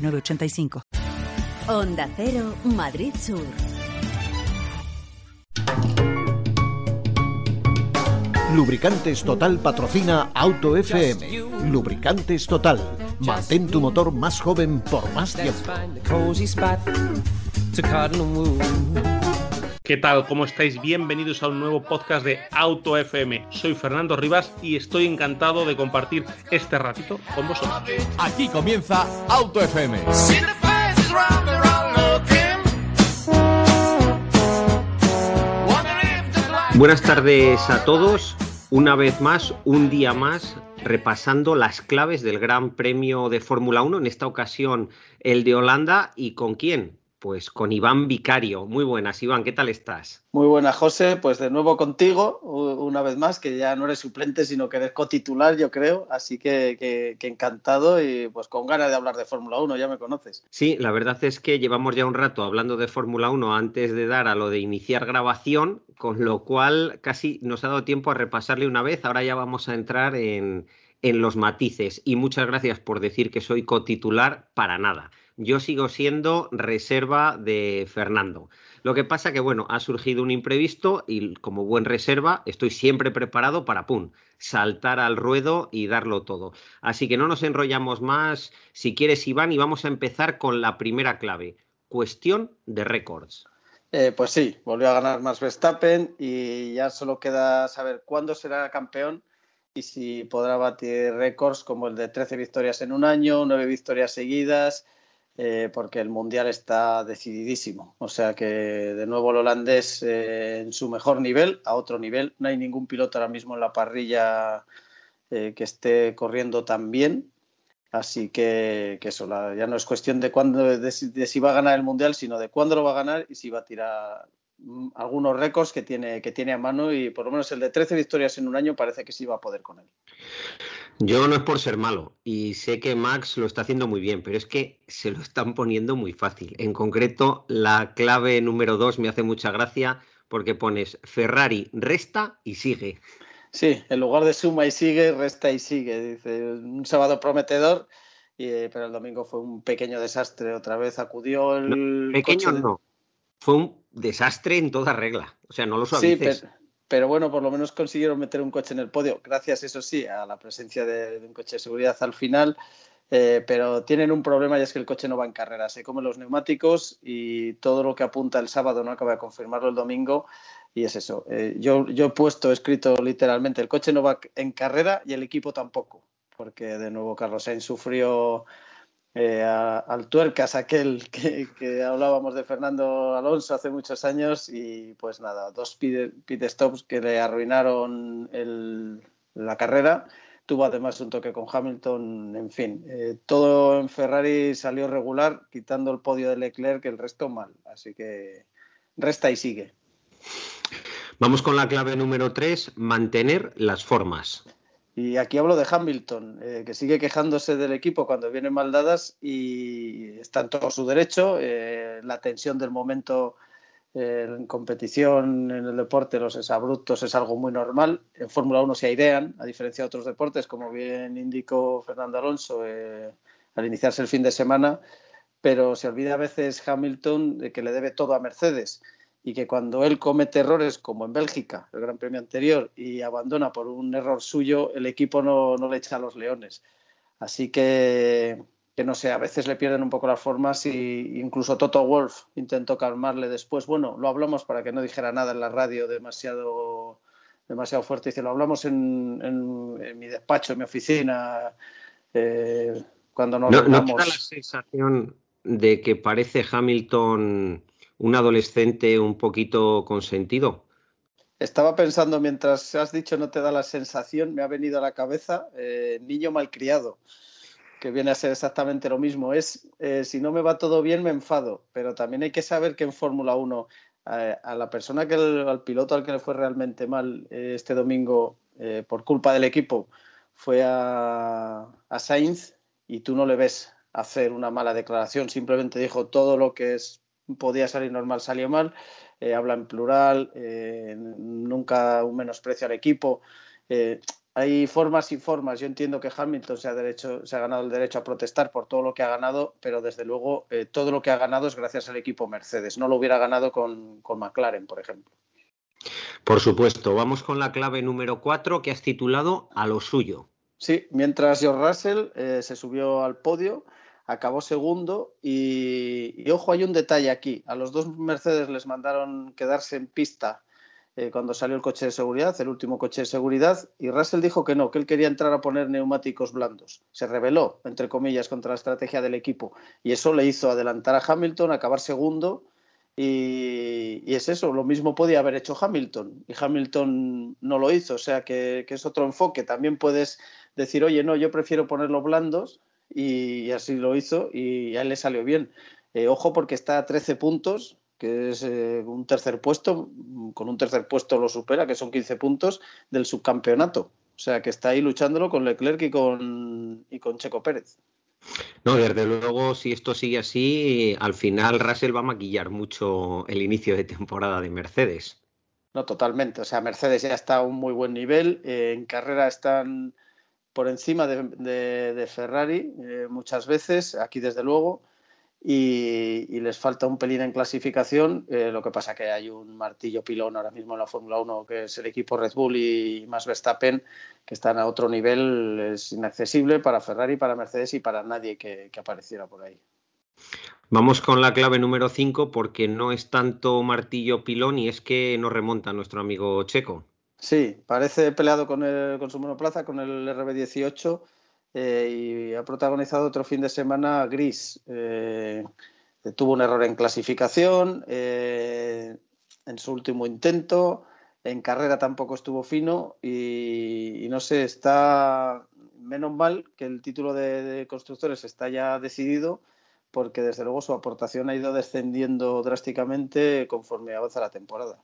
985. Onda Cero, Madrid Sur. Lubricantes Total patrocina Auto FM. Lubricantes Total. Mantén tu motor más joven por más tiempo. ¿Qué tal? ¿Cómo estáis? Bienvenidos a un nuevo podcast de Auto FM. Soy Fernando Rivas y estoy encantado de compartir este ratito con vosotros. Aquí comienza Auto FM. Buenas tardes a todos. Una vez más, un día más, repasando las claves del Gran Premio de Fórmula 1, en esta ocasión el de Holanda. ¿Y con quién? Pues con Iván Vicario. Muy buenas, Iván, ¿qué tal estás? Muy buenas, José. Pues de nuevo contigo, una vez más, que ya no eres suplente, sino que eres cotitular, yo creo. Así que, encantado y pues con ganas de hablar de Fórmula 1, ya me conoces. Sí, la verdad es que llevamos ya un rato hablando de Fórmula 1 antes de dar a lo de iniciar grabación, con lo cual casi nos ha dado tiempo a repasarle una vez. Ahora ya vamos a entrar en, en los matices. Y muchas gracias por decir que soy cotitular para nada yo sigo siendo reserva de Fernando. Lo que pasa que, bueno, ha surgido un imprevisto y como buen reserva estoy siempre preparado para, ¡pum!, saltar al ruedo y darlo todo. Así que no nos enrollamos más, si quieres, Iván, y vamos a empezar con la primera clave, cuestión de récords. Eh, pues sí, volvió a ganar más Verstappen y ya solo queda saber cuándo será campeón y si podrá batir récords como el de 13 victorias en un año, 9 victorias seguidas, eh, porque el Mundial está decididísimo. O sea que de nuevo el holandés eh, en su mejor nivel, a otro nivel. No hay ningún piloto ahora mismo en la parrilla eh, que esté corriendo tan bien. Así que, eso, ya no es cuestión de, cuándo, de, si va a ganar el Mundial, sino de cuándo lo va a ganar y si va a tirar algunos récords que tiene, que tiene a mano y por lo menos el de 13 victorias en un año parece que sí va a poder con él. Yo no es por ser malo y sé que Max lo está haciendo muy bien, pero es que se lo están poniendo muy fácil. En concreto, la clave número dos me hace mucha gracia porque pones Ferrari resta y sigue. Sí, en lugar de suma y sigue, resta y sigue. Dice un sábado prometedor, pero el domingo fue un pequeño desastre. Otra vez acudió el. pequeño no. Fue un desastre en toda regla. O sea, no lo suavices. Sí, pero bueno, por lo menos consiguieron meter un coche en el podio, gracias, eso sí, a la presencia de, un coche de seguridad al final. Eh, pero tienen un problema y es que el coche no va en carrera, se comen los neumáticos y todo lo que apunta el sábado no acaba de confirmarlo el domingo y es eso. Eh, yo, yo he puesto, escrito literalmente, el coche no va en carrera y el equipo tampoco, porque de nuevo Carlos Sainz sufrió eh, al tuercas aquel que, hablábamos de Fernando Alonso hace muchos años y pues nada, dos pit, stops que le arruinaron la carrera. Tuvo además un toque con Hamilton, en fin, eh, todo en Ferrari salió regular, quitando el podio de Leclerc, el resto mal. Así que resta y sigue. Vamos con la clave número 3, mantener las formas. Y aquí hablo de Hamilton, eh, que sigue quejándose del equipo cuando vienen mal dadas y está en todo su derecho. Eh, la tensión del momento eh, en competición, en el deporte, los exabruptos es algo muy normal. En Fórmula 1 se airean, a diferencia de otros deportes, como bien indicó Fernando Alonso al iniciarse el fin de semana, pero se olvida a veces Hamilton de que le debe todo a Mercedes y que cuando él comete errores, como en Bélgica, el Gran Premio anterior, y abandona por un error suyo, el equipo no, le echa a los leones. Así que, que, no sé, a veces le pierden un poco las formas y incluso Toto Wolf intentó calmarle después. Bueno, lo hablamos para que no dijera nada en la radio demasiado, demasiado fuerte. Dice, lo hablamos en, en, mi despacho, en mi oficina, eh, cuando nos no, ¿No te da la sensación de que parece Hamilton un adolescente un poquito consentido? Estaba pensando mientras has dicho no te da la sensación, me ha venido a la cabeza eh, niño malcriado. que viene a ser exactamente lo mismo. Es, eh, si no me va todo bien, me enfado, pero también hay que saber que en Fórmula 1 a la persona que al piloto al que le fue realmente mal eh, este domingo por culpa del equipo fue a, a Sainz y tú no le ves hacer una mala declaración, simplemente dijo todo lo que es, podía salir normal salió mal, eh, habla en plural, eh, nunca un menosprecio al equipo. Eh, hay formas y formas. Yo entiendo que Hamilton se ha, derecho, se ha ganado el derecho a protestar por todo lo que ha ganado, pero desde luego todo lo que ha ganado es gracias al equipo Mercedes. No lo hubiera ganado con, con McLaren, por ejemplo. Por supuesto, vamos con la clave número 4 que has titulado A lo suyo. Sí, mientras George Russell se subió al podio, acabó segundo y, ojo, hay un detalle aquí. A los dos Mercedes les mandaron quedarse en pista eh, cuando salió el coche de seguridad, el último coche de seguridad, y Russell dijo que no, que él quería entrar a poner neumáticos blandos. Se rebeló, entre comillas, contra la estrategia del equipo y eso le hizo adelantar a Hamilton, acabar segundo. Y, es eso, lo mismo podía haber hecho Hamilton y Hamilton no lo hizo, o sea que, que es otro enfoque. También puedes decir, oye, no, yo prefiero ponerlos blandos y así lo hizo y a él le salió bien. Eh, ojo porque está a 13 puntos, que es eh, un tercer puesto, con un tercer puesto lo supera, que son 15 puntos del subcampeonato. O sea que está ahí luchándolo con Leclerc y con, y con Checo Pérez. No, desde luego, si esto sigue así, al final Russell va a maquillar mucho el inicio de temporada de Mercedes. No, totalmente. O sea, Mercedes ya está a un muy buen nivel. Eh, en carrera están por encima de, Ferrari eh, muchas veces, aquí desde luego, y, les falta un pelín en clasificación. Eh, lo que pasa que hay un martillo pilón ahora mismo en la Fórmula 1 que es el equipo Red Bull y más Verstappen, que están a otro nivel, es inaccesible para Ferrari, para Mercedes y para nadie que, que apareciera por ahí. Vamos con la clave número 5 porque no es tanto martillo pilón y es que nos remonta nuestro amigo Checo. Sí, parece peleado con, el, con su monoplaza, con el RB18 eh, y ha protagonizado otro fin de semana gris. Eh, tuvo un error en clasificación, eh, en su último intento, en carrera tampoco estuvo fino y, no sé, está menos mal que el título de constructores está ya decidido porque desde luego su aportación ha ido descendiendo drásticamente conforme avanza la temporada.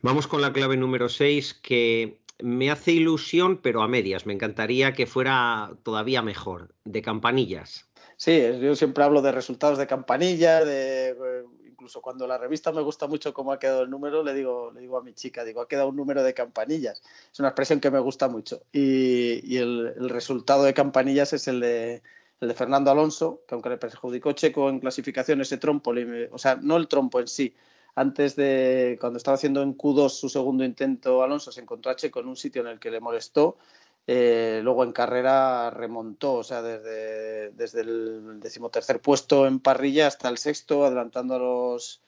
Vamos con la clave número 6 que me hace ilusión, pero a medias. Me encantaría que fuera todavía mejor, de campanillas. Sí, yo siempre hablo de resultados de campanillas, de eh, incluso cuando la revista me gusta mucho cómo ha quedado el número, le digo, le digo a mi chica, digo, ha quedado un número de campanillas. Es una expresión que me gusta mucho. Y, el, resultado de campanillas es el de, el de Fernando Alonso, que aunque le perjudicó Checo en clasificación ese trompo, o sea, no el trompo en sí, antes de cuando estaba haciendo en Q2 su segundo intento Alonso se encontró en un sitio en el que le molestó eh, luego en carrera remontó, o sea, desde, desde el decimotercer puesto en parrilla hasta el sexto, adelantando a los,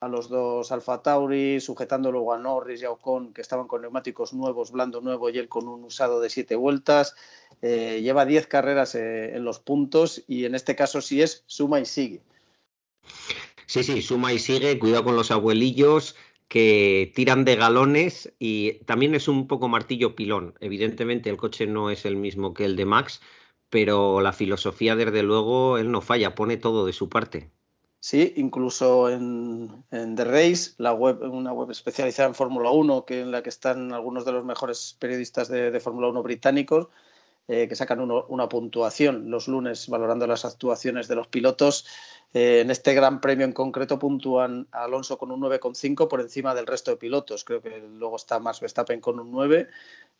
a los dos Alfa Tauri, sujetando luego a Norris y a Ocon, que estaban con neumáticos nuevos, blando nuevo y él con un usado de siete vueltas. Eh, lleva diez carreras eh, en los puntos y en este caso sí es suma y sigue. Sí, sí, suma y sigue, cuidado con los abuelillos que tiran de galones y también es un poco martillo pilón. Evidentemente el coche no es el mismo que el de Max, pero la filosofía desde luego él no falla, pone todo de su parte. Sí, incluso en, The Race, la web, una web especializada en Fórmula 1, que en la que están algunos de los mejores periodistas de, Fórmula 1 británicos, eh, que sacan una puntuación los lunes valorando las actuaciones de los pilotos. Eh, en este Gran Premio en concreto puntúan a Alonso con un 9,5 por encima del resto de pilotos. Creo que luego está más Verstappen con un 9,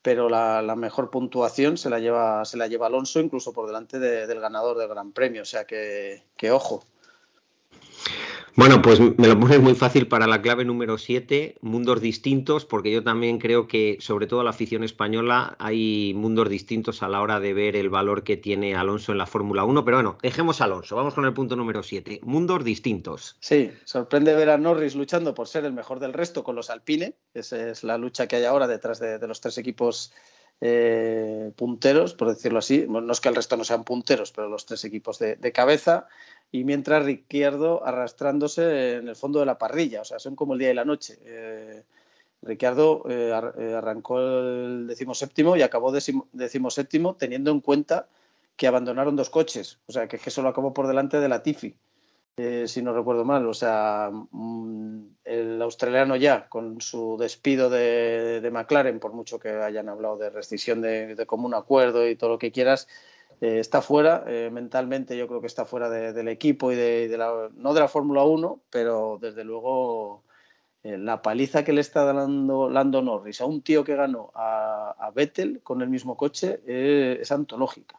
pero la, mejor puntuación se la lleva, se la lleva Alonso incluso por delante del ganador del Gran Premio. O sea que, que ojo. Bueno, pues me lo pones muy fácil para la clave número 7, mundos distintos, porque yo también creo que, sobre todo la afición española, hay mundos distintos a la hora de ver el valor que tiene Alonso en la Fórmula 1. Pero bueno, dejemos a Alonso, vamos con el punto número 7, mundos distintos. Sí, sorprende ver a Norris luchando por ser el mejor del resto con los Alpine, esa es la lucha que hay ahora detrás de, los tres equipos eh, punteros, por decirlo así. no es que el resto no sean punteros, pero los tres equipos de, de cabeza y mientras Ricciardo arrastrándose en el fondo de la parrilla, o sea, son como el día y la noche. Eh, Ricciardo eh, eh, arrancó el decimoséptimo y acabó decimoséptimo teniendo en cuenta que abandonaron dos coches, o sea que, que solo acabó por delante de la Tifi, eh, si no recuerdo mal. O sea, mm, el australiano ya con su despido de, McLaren, por mucho que hayan hablado de rescisión de, común acuerdo y todo lo que quieras, está fuera, mentalmente yo creo que está fuera del equipo y de, la, no de la Fórmula 1, pero desde luego eh, la paliza que le está dando Lando Norris a un tío que ganó a, Vettel con el mismo coche eh, es antológica.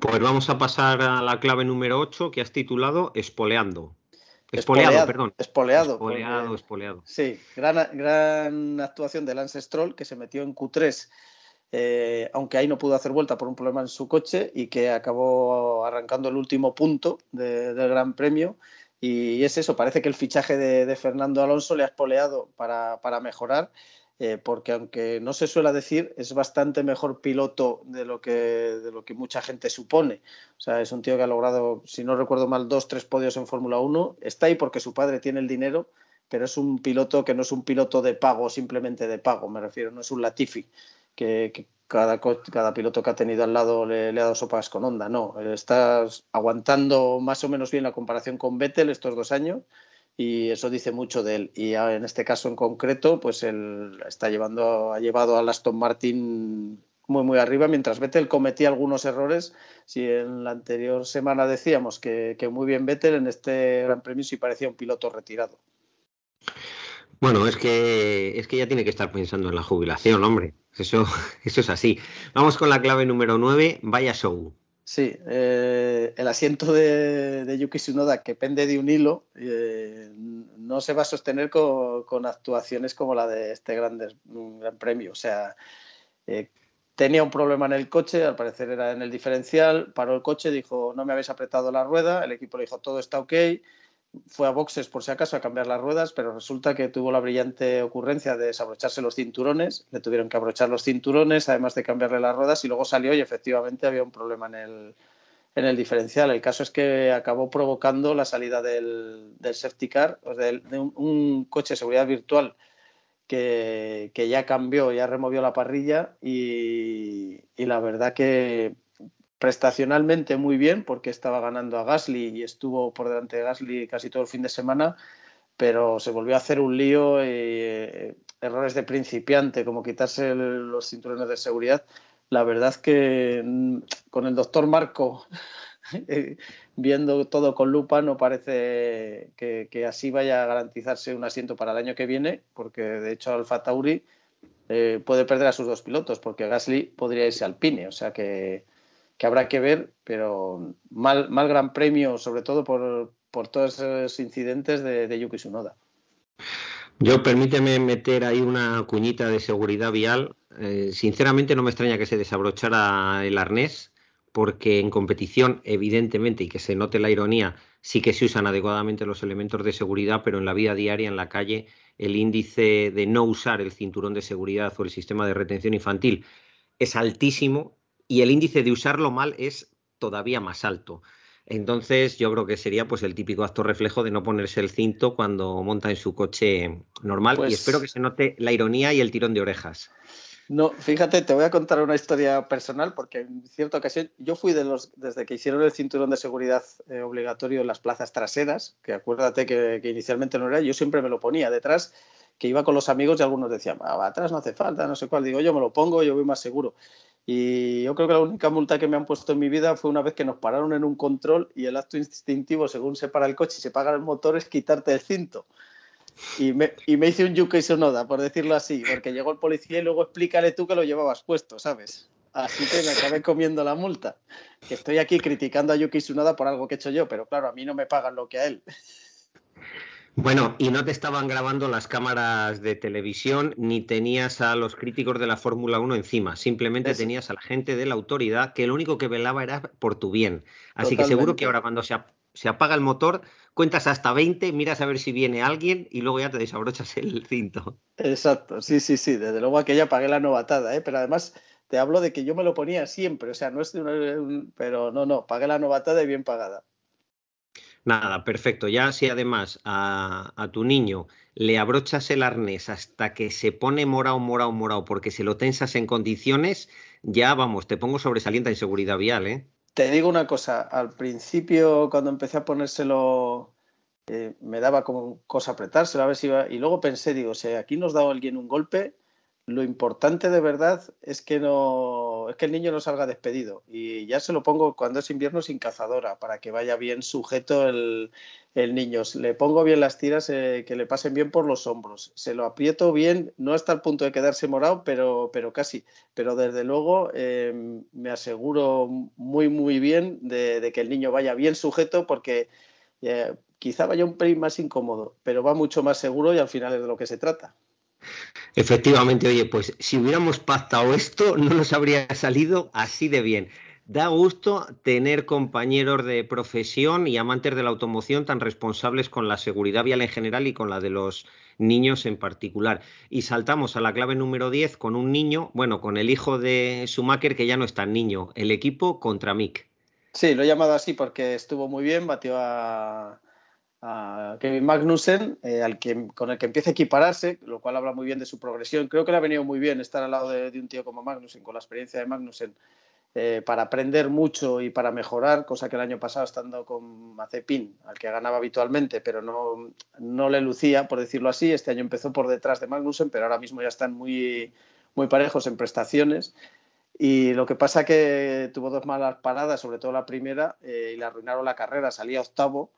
Pues vamos a pasar a la clave número 8 que has titulado Espoleando. Espoleado, perdón. Espoleado. Espoleado, espoleado. Sí, gran, gran actuación de Lance Stroll que se metió en Q3, eh, aunque ahí no pudo hacer vuelta por un problema en su coche y que acabó arrancando el último punto del Gran Premio y es eso, parece que el fichaje de, Fernando Alonso le ha espoleado para, mejorar, eh, porque aunque no se suele decir, es bastante mejor piloto de lo, que, de lo que mucha gente supone. O sea, es un tío que ha logrado, si no recuerdo mal, dos, tres podios en Fórmula 1. Está ahí porque su padre tiene el dinero, pero es un piloto que no es un piloto de pago, simplemente de pago, me refiero, no es un Latifi, que, cada, cada, piloto que ha tenido al lado le, ha dado sopas con onda. No, estás aguantando más o menos bien la comparación con Vettel estos dos años y eso dice mucho de él. Y en este caso en concreto, pues él está llevando, ha llevado al Aston Martin muy muy arriba, mientras Vettel cometía algunos errores. Si en la anterior semana decíamos que, que muy bien Vettel, en este Gran Premio sí parecía un piloto retirado. Bueno, es que, es que ya tiene que estar pensando en la jubilación, hombre. Eso, eso es así. Vamos con la clave número 9, vaya show. Sí, eh, el asiento de, Yuki Tsunoda que pende de un hilo eh, no se va a sostener con, actuaciones como la de este gran, gran premio. O sea, eh, tenía un problema en el coche, al parecer era en el diferencial, paró el coche, dijo no me habéis apretado la rueda, el equipo le dijo todo está ok, fue a boxes por si acaso a cambiar las ruedas, pero resulta que tuvo la brillante ocurrencia de desabrocharse los cinturones, le tuvieron que abrochar los cinturones, además de cambiarle las ruedas, y luego salió y efectivamente había un problema en el, en el diferencial. El caso es que acabó provocando la salida del, del safety car, de, un, coche de seguridad virtual que, que, ya cambió, ya removió la parrilla y la verdad que prestacionalmente muy bien porque estaba ganando a Gasly y estuvo por delante de Gasly casi todo el fin de semana, pero se volvió a hacer un lío y eh, errores de principiante como quitarse los cinturones de seguridad. La verdad que mm, con el doctor Marco eh, viendo todo con lupa no parece que, así vaya a garantizarse un asiento para el año que viene, porque de hecho Alfa Tauri eh, puede perder a sus dos pilotos, porque Gasly podría irse al Pine, o sea que que habrá que ver, pero mal, mal gran premio, sobre todo por, todos esos incidentes de, Yuki Tsunoda. Yo permíteme meter ahí una cuñita de seguridad vial. Eh, sinceramente no me extraña que se desabrochara el arnés, porque en competición, evidentemente, y que se note la ironía, sí que se usan adecuadamente los elementos de seguridad, pero en la vida diaria, en la calle, el índice de no usar el cinturón de seguridad o el sistema de retención infantil es altísimo y el índice de usarlo mal es todavía más alto. Entonces yo creo que sería pues el típico acto reflejo de no ponerse el cinto cuando monta en su coche normal y pues espero que se note la ironía y el tirón de orejas. No, fíjate, te voy a contar una historia personal porque en cierta ocasión yo fui de los desde que hicieron el cinturón de seguridad eh, obligatorio en las plazas traseras, que acuérdate que, inicialmente no era, yo siempre me lo ponía detrás, que iba con los amigos y algunos decían, ah, atrás no hace falta, no sé cuál, digo yo me lo pongo, yo voy más seguro. Y yo creo que la única multa que me han puesto en mi vida fue una vez que nos pararon en un control y el acto instintivo, según se para el coche y se paga el motor, es quitarte el cinto. Y me, y me hice un Yuki Sonoda, por decirlo así, porque llegó el policía y luego explícale tú que lo llevabas puesto, ¿sabes? Así que me acabé comiendo la multa. Que estoy aquí criticando a Yuki Tsunoda por algo que he hecho yo, pero claro, a mí no me pagan lo que a él. Bueno, y no te estaban grabando las cámaras de televisión ni tenías a los críticos de la Fórmula 1 encima, simplemente tenías a la gente de la autoridad que lo único que velaba era por tu bien. Así que seguro que ahora cuando se, se, apaga el motor, cuentas hasta 20, miras a ver si viene alguien y luego ya te desabrochas el cinto. Exacto, sí, sí, sí, desde luego aquella pagué la novatada, ¿eh? pero además te hablo de que yo me lo ponía siempre, o sea, no es de pero no, no, pagué la novatada y bien pagada. Nada, perfecto. Ya si además a, a, tu niño le abrochas el arnés hasta que se pone morado, morado, morado, porque se lo tensas en condiciones, ya vamos, te pongo sobresaliente en seguridad vial, ¿eh? Te digo una cosa, al principio cuando empecé a ponérselo eh, me daba como cosa apretárselo a ver si iba, y luego pensé, digo, si aquí nos da alguien un golpe, lo importante de verdad es que no es que el niño no salga despedido. Y ya se lo pongo cuando es invierno sin cazadora para que vaya bien sujeto el, niño. Le pongo bien las tiras eh, que le pasen bien por los hombros. Se lo aprieto bien no hasta el punto de quedarse morado pero casi. Pero desde luego eh, me aseguro muy muy bien de, que el niño vaya bien sujeto porque eh, quizá vaya un pelín más incómodo pero va mucho más seguro y al final es de lo que se trata Efectivamente, oye, pues si hubiéramos pactado esto, no nos habría salido así de bien. Da gusto tener compañeros de profesión y amantes de la automoción tan responsables con la seguridad vial en general y con la de los niños en particular. Y saltamos a la clave número 10 con un niño, bueno, con el hijo de Schumacher que ya no es tan niño, el equipo contra Mick. Sí, lo he llamado así porque estuvo muy bien, batió a, a Kevin Magnussen, eh, al que, con el que empieza a equipararse, lo cual habla muy bien de su progresión. Creo que le ha venido muy bien estar al lado de, un tío como Magnussen, con la experiencia de Magnussen, eh, para aprender mucho y para mejorar, cosa que el año pasado estando con Mazepin, al que ganaba habitualmente, pero no, no le lucía, por decirlo así. Este año empezó por detrás de Magnussen, pero ahora mismo ya están muy, muy parejos en prestaciones. Y lo que pasa que tuvo dos malas paradas, sobre todo la primera, eh, y le arruinaron la carrera. Salía octavo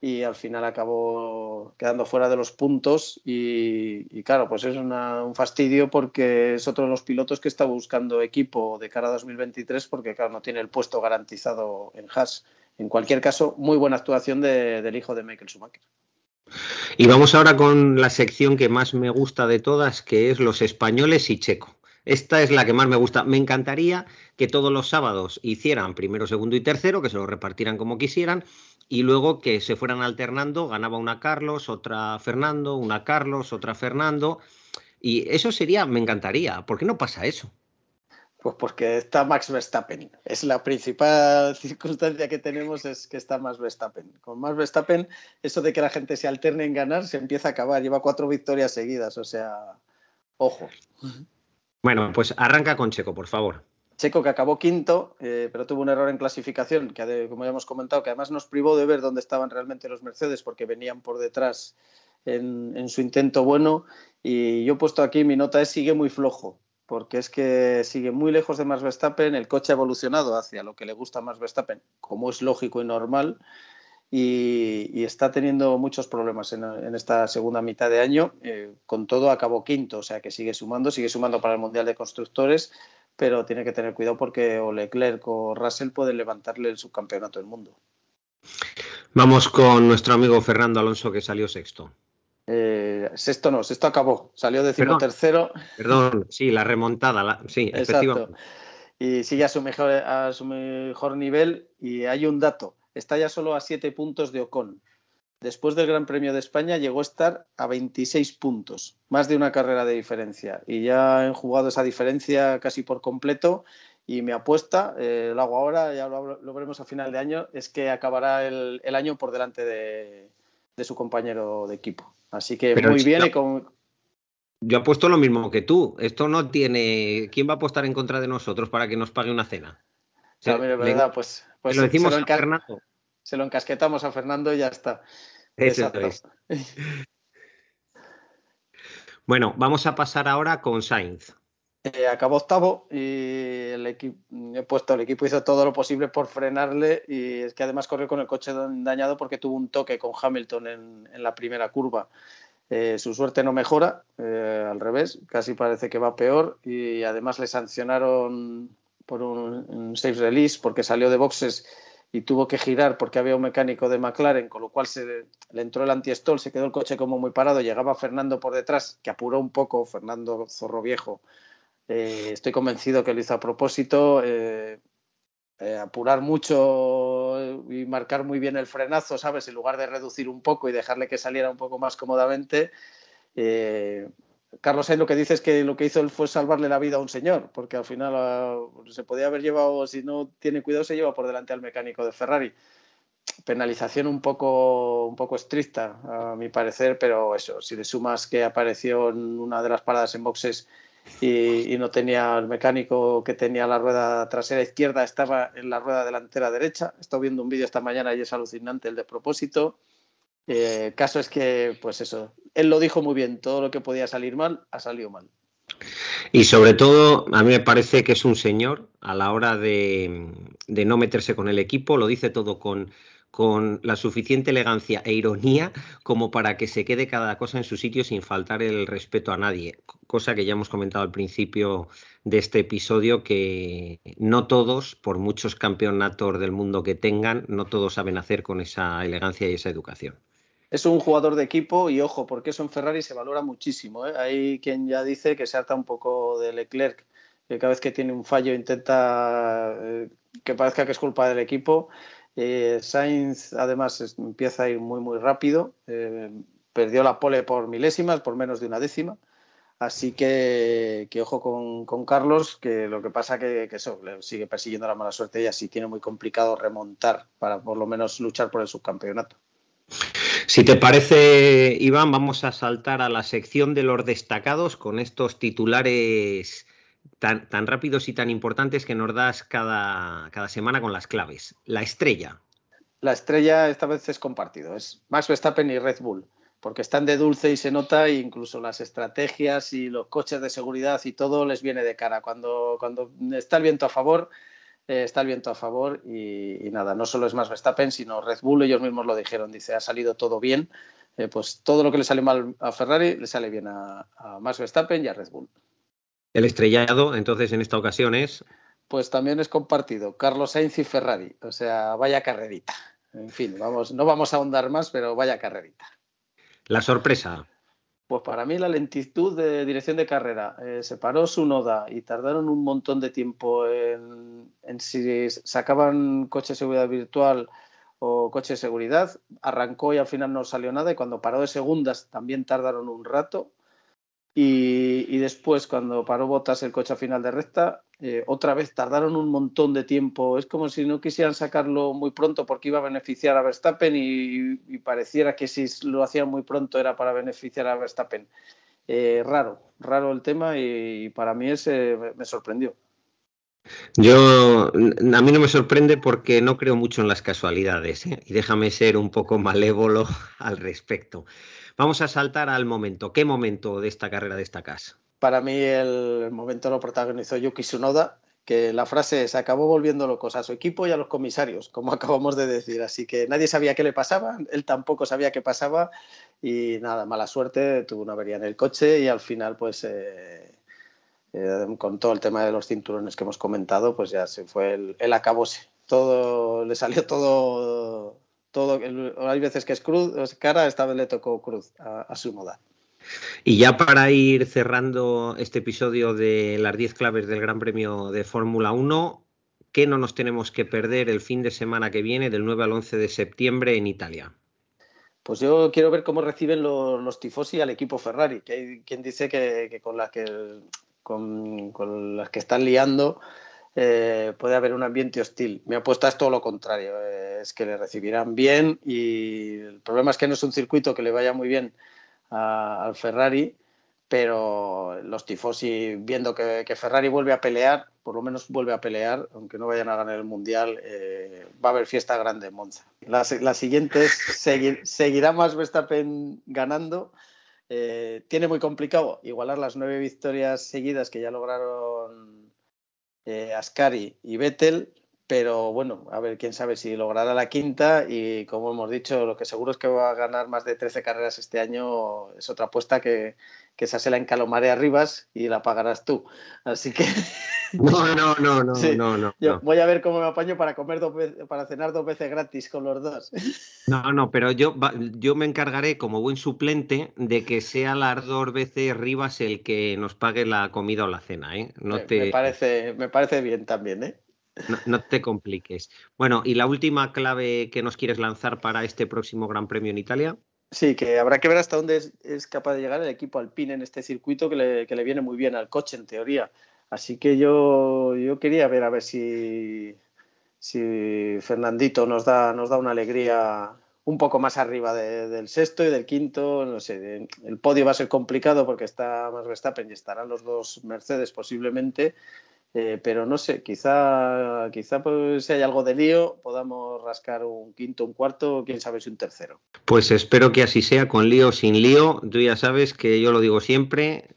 y al final acabó quedando fuera de los puntos y, claro, pues es un fastidio porque es otro de los pilotos que está buscando equipo de cara a 2023 porque claro, no tiene el puesto garantizado en Haas. En cualquier caso, muy buena actuación del hijo de Michael Schumacher. Y vamos ahora con la sección que más me gusta de todas, que es los españoles y Checo. Esta es la que más me gusta. Me encantaría que todos los sábados hicieran primero, segundo y tercero, que se lo repartieran como quisieran, y luego que se fueran alternando, ganaba una Carlos, otra Fernando, una Carlos, otra Fernando. Y eso sería, me encantaría. ¿Por qué no pasa eso? Pues porque está Max Verstappen. Es la principal circunstancia que tenemos es que está Max Verstappen. Con Max Verstappen, eso de que la gente se alterne en ganar se empieza a acabar. Lleva cuatro victorias seguidas, o sea, ojo. Bueno, pues arranca con Checo, por favor. Checo que acabó quinto, eh, pero tuvo un error en clasificación, que como ya hemos comentado, que además nos privó de ver dónde estaban realmente los Mercedes, porque venían por detrás en, su intento bueno. Y yo he puesto aquí, mi nota es sigue muy flojo, porque es que sigue muy lejos de Max Verstappen, el coche ha evolucionado hacia lo que le gusta a Max Verstappen, como es lógico y normal, y, está teniendo muchos problemas en, esta segunda mitad de año. Eh, con todo, acabó quinto, o sea que sigue sumando, sigue sumando para el Mundial de Constructores, pero tiene que tener cuidado porque o Leclerc o Russell pueden levantarle el subcampeonato del mundo. Vamos con nuestro amigo Fernando Alonso que salió sexto. Eh, sexto no, sexto acabó, salió decimotercero. Perdón, perdón sí, la remontada, sí, efectivamente. Y sigue a su, mejor, a su mejor nivel y hay un dato está ya solo a siete puntos de Ocon. Después del Gran Premio de España llegó a estar a 26 puntos, más de una carrera de diferencia. Y ya han jugado esa diferencia casi por completo. Y mi apuesta, eh, lo hago ahora, ya lo, veremos a final de año, es que acabará el, año por delante de, su compañero de equipo. Así que muy bien. Y con... Yo apuesto lo mismo que tú. Esto no tiene. ¿Quién va a apostar en contra de nosotros para que nos pague una cena? verdad, pues, pues lo decimos a. Se lo encasquetamos a Fernando y ya está. bueno, vamos a pasar ahora con Sainz. Eh, acabó octavo y el equipo, he puesto, el equipo hizo todo lo posible por frenarle y es que además corrió con el coche dañado porque tuvo un toque con Hamilton en, la primera curva. Eh, su suerte no mejora, eh, al revés, casi parece que va peor y además le sancionaron por un, safe release porque salió de boxes y tuvo que girar porque había un mecánico de McLaren, con lo cual se le entró el anti-stall, se quedó el coche como muy parado, llegaba Fernando por detrás, que apuró un poco, Fernando Zorro Viejo. Eh, estoy convencido que lo hizo a propósito, eh, eh, apurar mucho y marcar muy bien el frenazo, ¿sabes? En lugar de reducir un poco y dejarle que saliera un poco más cómodamente, Carlos Sainz lo que dice es que lo que hizo él fue salvarle la vida a un señor, porque al final ah, se podía haber llevado, si no tiene cuidado, se lleva por delante al mecánico de Ferrari. penalización un poco, un poco estricta, a mi parecer, pero eso, si le sumas que apareció en una de las paradas en boxes y, no tenía el mecánico que tenía la rueda trasera izquierda, estaba en la rueda delantera derecha. He viendo un vídeo esta mañana y es alucinante el de propósito. Eh, caso es que, pues eso, él lo dijo muy bien, todo lo que podía salir mal ha salido mal. Y sobre todo, a mí me parece que es un señor a la hora de, de no meterse con el equipo, lo dice todo con, con la suficiente elegancia e ironía como para que se quede cada cosa en su sitio sin faltar el respeto a nadie. Cosa que ya hemos comentado al principio de este episodio, que no todos, por muchos campeonatos del mundo que tengan, no todos saben hacer con esa elegancia y esa educación. Es un jugador de equipo y ojo, porque eso en Ferrari se valora muchísimo. ¿eh? Hay quien ya dice que se harta un poco de Leclerc, que cada vez que tiene un fallo intenta eh, que parezca que es culpa del equipo eh, Sainz además empieza a ir muy muy rápido, perdió la pole por milésimas, por menos de una décima. Así que, ojo con, Carlos, que lo que pasa que, que eso, le sigue persiguiendo la mala suerte y así tiene muy complicado remontar para por lo menos luchar por el subcampeonato. Si te parece, Iván, vamos a saltar a la sección de los destacados con estos titulares tan, tan rápidos y tan importantes que nos das cada, cada semana con las claves. La estrella. La estrella esta vez es compartido, es Max Verstappen y Red Bull, porque están de dulce y se nota, e incluso las estrategias y los coches de seguridad y todo les viene de cara. Cuando, cuando está el viento a favor, eh, está el viento a favor y, nada, no solo es Max Verstappen, sino Red Bull, ellos mismos lo dijeron, dice, ha salido todo bien, eh, pues todo lo que le sale mal a Ferrari le sale bien a, a Max Verstappen y a Red Bull. El estrellado, entonces, en esta ocasión es. Pues también es compartido, Carlos Sainz y Ferrari. O sea, vaya carrerita. En fin, vamos, no vamos a ahondar más, pero vaya carrerita. La sorpresa. Pues para mí la lentitud de dirección de carrera. Eh, se paró su noda y tardaron un montón de tiempo en, en, si sacaban coche de seguridad virtual o coche de seguridad. Arrancó y al final no salió nada y cuando paró de segundas también tardaron un rato. Y, después, cuando paró Botas el coche a final de recta, eh, otra vez tardaron un montón de tiempo. Es como si no quisieran sacarlo muy pronto porque iba a beneficiar a Verstappen y, pareciera que si lo hacían muy pronto era para beneficiar a Verstappen. Eh, raro, raro el tema y, para mí ese me sorprendió. Yo, a mí no me sorprende porque no creo mucho en las casualidades ¿eh? y déjame ser un poco malévolo al respecto. Vamos a saltar al momento. ¿Qué momento de esta carrera destacas? Para mí el momento lo protagonizó Yuki Tsunoda, que la frase se acabó volviendo locos a su equipo y a los comisarios, como acabamos de decir. Así que nadie sabía qué le pasaba, él tampoco sabía qué pasaba y nada, mala suerte, tuvo una avería en el coche y al final pues... Eh, eh, con todo el tema de los cinturones que hemos comentado, pues ya se fue el, el acabose. Todo, le salió todo todo, hay veces que es cruz, cara, esta vez le tocó cruz a, su moda. Y ya para ir cerrando este episodio de las 10 claves del Gran Premio de Fórmula 1, ¿qué no nos tenemos que perder el fin de semana que viene, del 9 al 11 de septiembre en Italia? Pues yo quiero ver cómo reciben los, tifosi al equipo Ferrari, que hay quien dice que, con, las que con, las que están liando eh, puede haber un ambiente hostil. Mi apuesta es todo lo contrario, eh, es que le recibirán bien y el problema es que no es un circuito que le vaya muy bien al Ferrari, pero los tifosi viendo que, Ferrari vuelve a pelear, por lo menos vuelve a pelear, aunque no vayan a ganar el Mundial, eh, va a haber fiesta grande en Monza. La, siguiente es, ¿seguirá más Verstappen ganando? Tiene muy complicado igualar las nueve victorias seguidas que ya lograron eh, Ascari y Vettel, pero bueno, a ver quién sabe si logrará la quinta y como hemos dicho, lo que seguro es que va a ganar más de 13 carreras este año, es otra apuesta que, que esa se la encalomaré arribas y la pagarás tú. Así que... No, no, no, no, no, no, Yo voy a ver cómo me apaño para comer dos para cenar dos veces gratis con los dos. No, no, pero yo, yo me encargaré como buen suplente de que sea las dos veces Rivas el que nos pague la comida o la cena, ¿eh? No te... me, parece, me parece bien también, ¿eh? No, te compliques. Bueno, ¿y la última clave que nos quieres lanzar para este próximo Gran Premio en Italia? Sí, que habrá que ver hasta dónde es, capaz de llegar el equipo Alpine en este circuito que le, viene muy bien al coche, en teoría. Así que yo, yo quería ver a ver si, Fernandito nos da, nos da una alegría un poco más arriba del sexto y del quinto, no sé, el podio va a ser complicado porque está más Verstappen y estarán los dos Mercedes posiblemente, eh, pero no sé, quizá, quizá pues, si hay algo de lío podamos rascar un quinto, un cuarto, quién sabe si un tercero. Pues espero que así sea, con lío o sin lío. Tú ya sabes que yo lo digo siempre,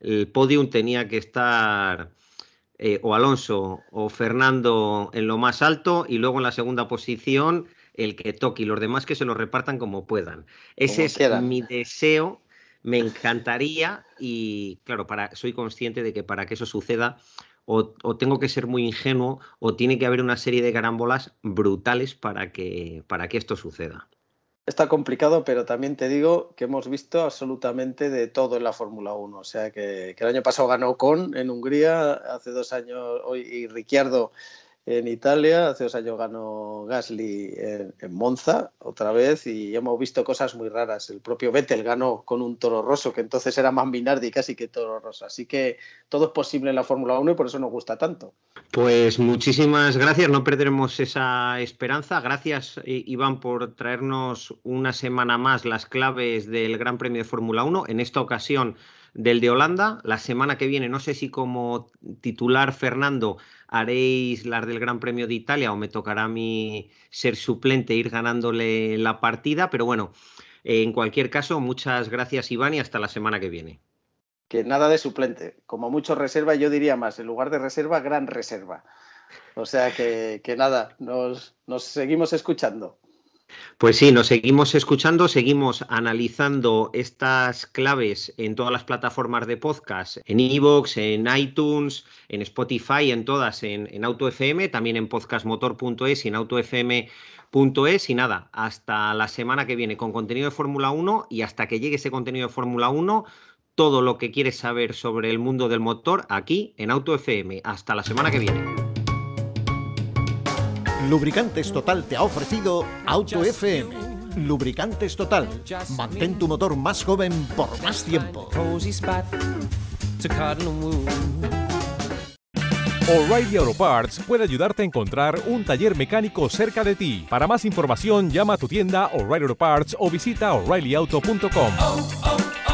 el podium tenía que estar eh, o Alonso o Fernando en lo más alto y luego en la segunda posición el que toque y los demás que se lo repartan como puedan. Ese es mi deseo, me encantaría y claro, para, soy consciente de que para que eso suceda o, tengo que ser muy ingenuo o tiene que haber una serie de carambolas brutales para que, para que esto suceda. Está complicado, pero también te digo que hemos visto absolutamente de todo en la Fórmula 1. O sea que, el año pasado ganó Con en Hungría, hace dos años, hoy y Ricciardo en Italia, hace dos años ganó Gasly en, Monza otra vez y hemos visto cosas muy raras. El propio Vettel ganó con un toro rosso, que entonces era más Minardi casi que toro rosso. Así que todo es posible en la Fórmula 1 y por eso nos gusta tanto. Pues muchísimas gracias, no perderemos esa esperanza. Gracias, Iván, por traernos una semana más las claves del Gran Premio de Fórmula 1. En esta ocasión del de Holanda. La semana que viene, no sé si como titular Fernando haréis las del Gran Premio de Italia o me tocará a mí ser suplente, ir ganándole la partida, pero bueno, en cualquier caso, muchas gracias Iván y hasta la semana que viene. Que nada de suplente, como mucho reserva, yo diría más, en lugar de reserva, gran reserva. O sea que, nada, nos, nos seguimos escuchando. Pues sí, nos seguimos escuchando, seguimos analizando estas claves en todas las plataformas de podcast, en Evox, en iTunes, en Spotify, en todas, en, en AutoFM, también en podcastmotor.es y en autofm.es. Y nada, hasta la semana que viene con contenido de Fórmula 1 y hasta que llegue ese contenido de Fórmula 1, todo lo que quieres saber sobre el mundo del motor aquí en AutoFM. Hasta la semana que viene. Lubricantes Total te ha ofrecido Auto FM. Lubricantes Total. Mantén tu motor más joven por más tiempo. O'Reilly Auto Parts puede ayudarte a encontrar un taller mecánico cerca de ti. Para más información, llama a tu tienda O'Reilly Auto Parts o visita oreillyauto.com. Oh, oh, oh,